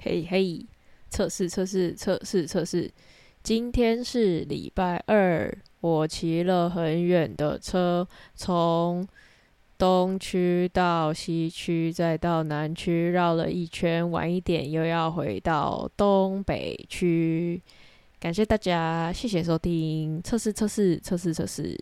嘿嘿测试测试测试测试。今天是礼拜二我骑了很远的车从东区到西区再到南区绕了一圈晚一点又要回到东北区。感谢大家谢谢收听。测试测试测试测试。